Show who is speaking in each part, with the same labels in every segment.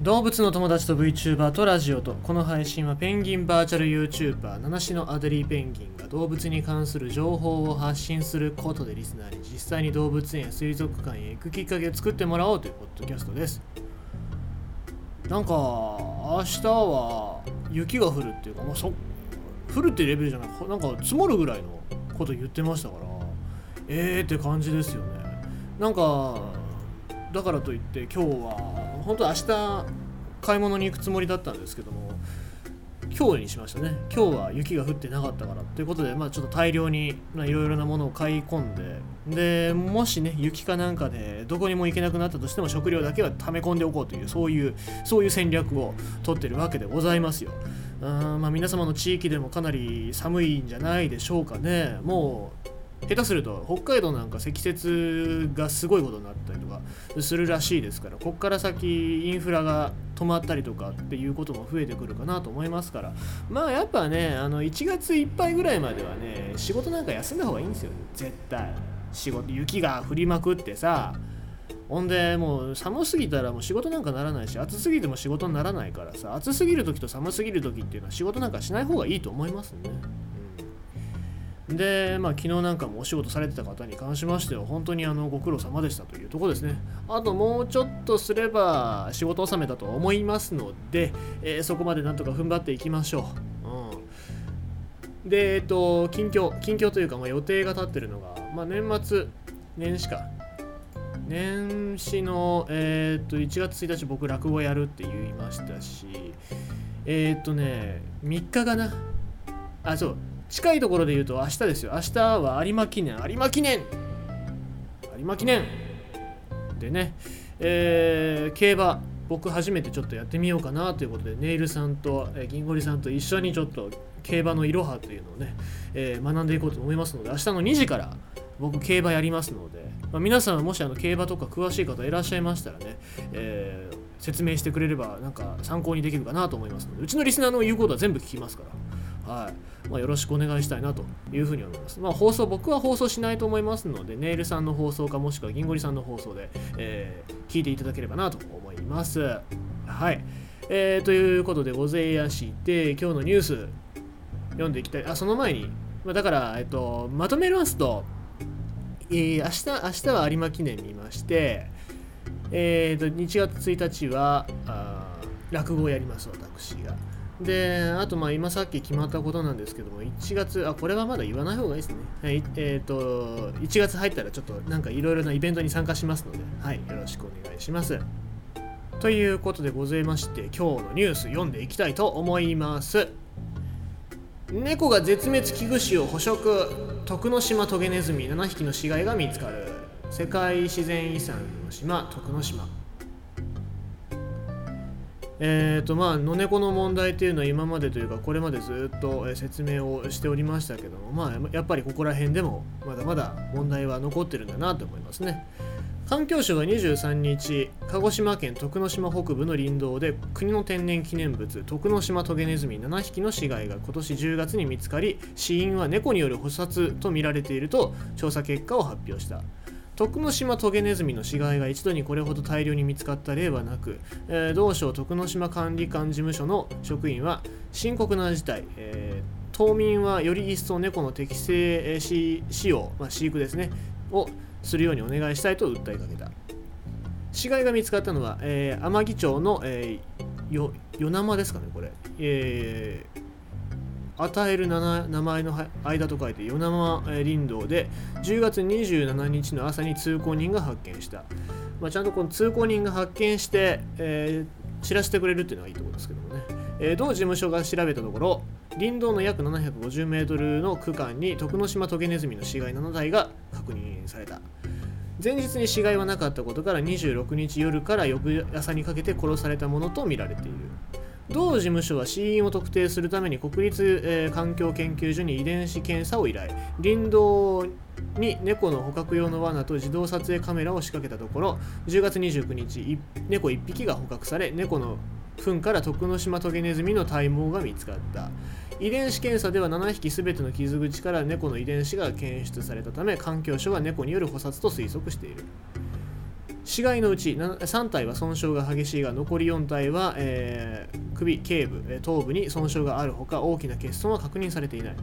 Speaker 1: 動物の友達と VTuber とラジオと。この配信はペンギンバーチャル YouTuber 七種のアデリーペンギンが動物に関する情報を発信することでリスナーに実際に動物園や水族館へ行くきっかけを作ってもらおうというポッドキャストです。なんか明日は雪が降るっていうか、まあ、そ降るってレベルじゃない。なんか積もるぐらいのこと言ってましたからええー、って感じですよね。なんかだからといって今日は本当明日買い物に行くつもりだったんですけども今日にしましたね。今日は雪が降ってなかったからということでまあちょっと大量にいろいろなものを買い込んででもしね雪かなんかでどこにも行けなくなったとしても食料だけは溜め込んでおこうというそういうそういう戦略を取ってるわけでございますよ。うんまあ皆様の地域でもかなり寒いんじゃないでしょうかね。もう下手すると北海道なんか積雪がすごいことになったりとかするらしいですからこっから先インフラが止まったりとかっていうことも増えてくるかなと思いますから。まあやっぱねあの1月いっぱいぐらいまではね仕事なんか休んだ方がいいんですよ。絶対。仕事雪が降りまくってさ。ほんでもう寒すぎたらもう仕事なんかならないし暑すぎても仕事にならないからさ。暑すぎる時と寒すぎる時っていうのは仕事なんかしない方がいいと思いますね。で、まあ、昨日なんかもお仕事されてた方に関しましては、本当にあのご苦労様でしたというとこですね。あともうちょっとすれば仕事納めだと思いますので、えー、そこまでなんとか踏ん張っていきましょう。うん、で、えっと、近況、近況というか、まあ、予定が立ってるのが、まあ、年末、年始か。年始の、えー、っと1月1日僕落語やるって言いましたし、えー、っとね、3日かな。あ、そう、近いところで言うと明日ですよ。明日は有馬記念。有馬記念。有馬記念。でね、えー、競馬僕初めてちょっとやってみようかなということでネイルさんと、えー、銀ゴリさんと一緒にちょっと競馬のいろはというのをね、えー、学んでいこうと思いますので明日の2時から僕競馬やりますので、まあ、皆さんもしあの競馬とか詳しい方いらっしゃいましたらね、えー、説明してくれればなんか参考にできるかなと思いますのでうちのリスナーの言うことは全部聞きますから。はいまあ、よろしくお願いしたいなというふうに思います。まあ、放送、僕は放送しないと思いますので、ネイルさんの放送かもしくは銀ゴリさんの放送で、えー、聞いていただければなと思います。はい。えー、ということでございまして、今日のニュース読んでいきたい。あ、その前に、まあ、だから、えっと、まとめますと、えー、明日、明日は有馬記念見まして、えーと、1月1日はあ落語をやります、私が。で、あとまあ今さっき決まったことなんですけども、1月、あ、これはまだ言わない方がいいですね。はい、えっ、ー、と、1月入ったらちょっとなんかいろいろなイベントに参加しますので、はい、よろしくお願いします。ということでございまして、今日のニュース読んでいきたいと思います。猫が絶滅危惧種を捕食、徳之島トゲネズミ7匹の死骸が見つかる。世界自然遺産の島、徳之島。えーとまあ、野猫の問題というのは今までというかこれまでずっと説明をしておりましたけども、まあ、やっぱりここら辺でもまだまだ問題は残ってるんだなと思いますね。環境省が23日、鹿児島県徳之島北部の林道で国の天然記念物、徳之島トゲネズミ7匹の死骸が今年10月に見つかり、死因は猫による捕殺とみられていると調査結果を発表した。徳之島トゲネズミの死骸が一度にこれほど大量に見つかった例はなく、えー、同省徳之島管理官事務所の職員は深刻な事態、えー、島民はより一層猫の適正使用、まあ、飼育ですねをするようにお願いしたいと訴えかけた。死骸が見つかったのは、えー、天城町の、えー、よ与那ですかねこれ、えー、与える名前の間と書いて与那間林道で10月27日の朝に通行人が発見した、まあ、ちゃんとこの通行人が発見して、えー、知らせてくれるっていうのがいいところですけどもね、えー、同事務所が調べたところ林道の約750メートルの区間に徳之島トゲネズミの死骸7体が確認された。前日に死骸はなかったことから26日夜から翌朝にかけて殺されたものとみられている。同事務所は死因を特定するために国立、えー、環境研究所に遺伝子検査を依頼。林道に猫の捕獲用の罠と自動撮影カメラを仕掛けたところ10月29日猫1匹が捕獲され猫の糞から徳之島トゲネズミの体毛が見つかった。遺伝子検査では7匹全ての傷口から猫の遺伝子が検出されたため環境省は猫による捕殺と推測している。死骸のうち3体は損傷が激しいが残り4体は、えー、首頸部頭部に損傷があるほか大きな欠損は確認されていない。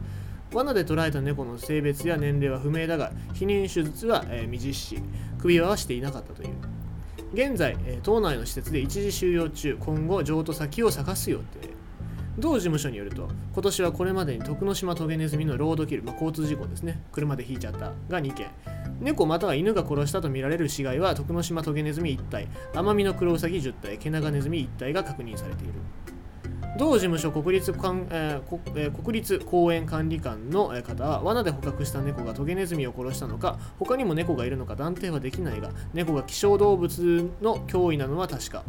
Speaker 1: 罠で捕らえた猫の性別や年齢は不明だが避妊手術は、えー、未実施。首輪はしていなかったという。現在、えー、島内の施設で一時収容中。今後譲渡先を探す予定。同事務所によると今年はこれまでに徳之島トゲネズミのロードキル、まあ、交通事故ですね。車で引いちゃった。が2件。猫または犬が殺したとみられる死骸は徳之島トゲネズミ1体。奄美のクロウサギ10体。ケナガネズミ1体が確認されている。同事務所国立かん、えーえー、国立公園管理官の方は罠で捕獲した猫がトゲネズミを殺したのか他にも猫がいるのか断定はできないが猫が希少動物の脅威なのは確か。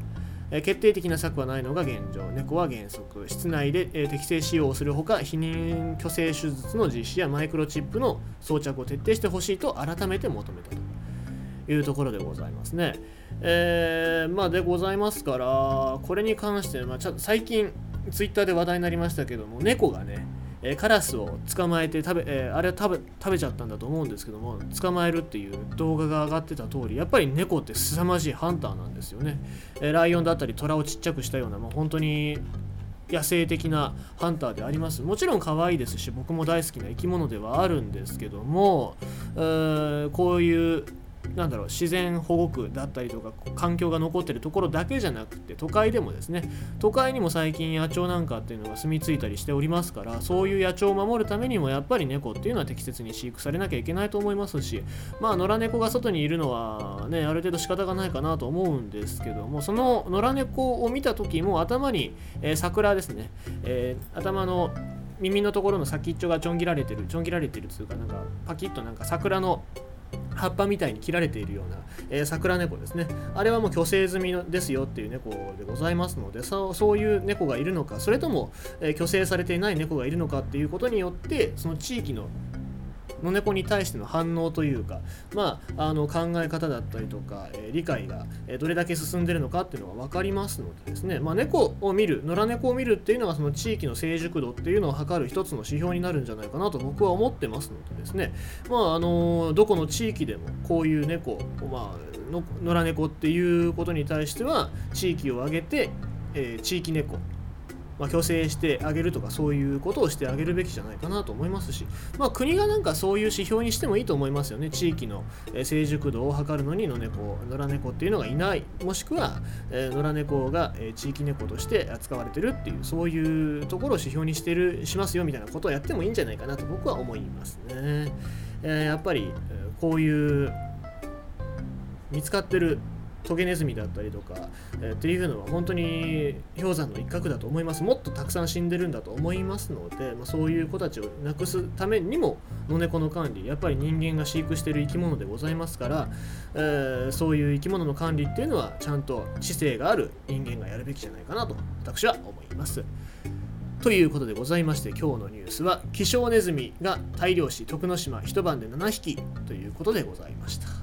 Speaker 1: え決定的な策はないのが現状猫は原則室内で、え適正使用をするほか避妊去勢手術の実施やマイクロチップの装着を徹底してほしいと改めて求めたというところでございますね。えー、まあでございますからこれに関して、まあ、ちょ最近ツイッターで話題になりましたけども猫がねえー、カラスを捕まえて食べ、えー、あれは食べ食べちゃったんだと思うんですけども捕まえるっていう動画が上がってた通りやっぱり猫って凄まじいハンターなんですよね、えー、ライオンだったり虎をちっちゃくしたような、まあ、本当に野生的なハンターであります。もちろん可愛いですし僕も大好きな生き物ではあるんですけども、え、こういうなんだろう自然保護区だったりとか環境が残ってるところだけじゃなくて都会でもですね都会にも最近野鳥なんかっていうのが住み着いたりしておりますからそういう野鳥を守るためにもやっぱり猫っていうのは適切に飼育されなきゃいけないと思いますしまあ野良猫が外にいるのはねある程度仕方がないかなと思うんですけどもその野良猫を見た時も頭に、えー、桜ですね、えー、頭の耳のところの先っちょがちょん切られてるちょん切られてるっていうかなんかパキッとなんか桜の葉っぱみたいに切られているような、えー、桜猫ですね。あれはもう虚勢済みですよっていう猫でございますので、そそういう猫がいるのか、それとも、えー、虚勢されていない猫がいるのかっていうことによって、その地域の野猫に対しての反応というか、まあ、あの考え方だったりとか、えー、理解が、どれだけ進んでるのかっていうのが分かりますのでですね、まあ、猫を見る野良猫を見るっていうのがその地域の成熟度っていうのを測る一つの指標になるんじゃないかなと僕は思ってますのでですね、まああのどこの地域でもこういう猫、まあ、野良猫っていうことに対しては地域を挙げて、えー、地域猫まあ、虚勢してあげるとかそういうことをしてあげるべきじゃないかなと思いますし、まあ、国がなんかそういう指標にしてもいいと思いますよね。地域の成熟度を測るのに野猫野良猫っていうのがいない。もしくは、野良猫が、地域猫として扱われてるっていうそういうところを指標にしてるしますよみたいなことをやってもいいんじゃないかなと僕は思いますね、え、やっぱりこういう見つかってるトゲネズミだったりとか、えー、っていうのは本当に氷山の一角だと思いますもっとたくさん死んでるんだと思いますので、まあ、そういう子たちをなくすためにも野猫の管理やっぱり人間が飼育してる生き物でございますから、えー、そういう生き物の管理っていうのはちゃんと知性がある人間がやるべきじゃないかなと私は思います。ということでございまして今日のニュースは希少ネズミが大量死徳之島一晩で7匹ということでございました。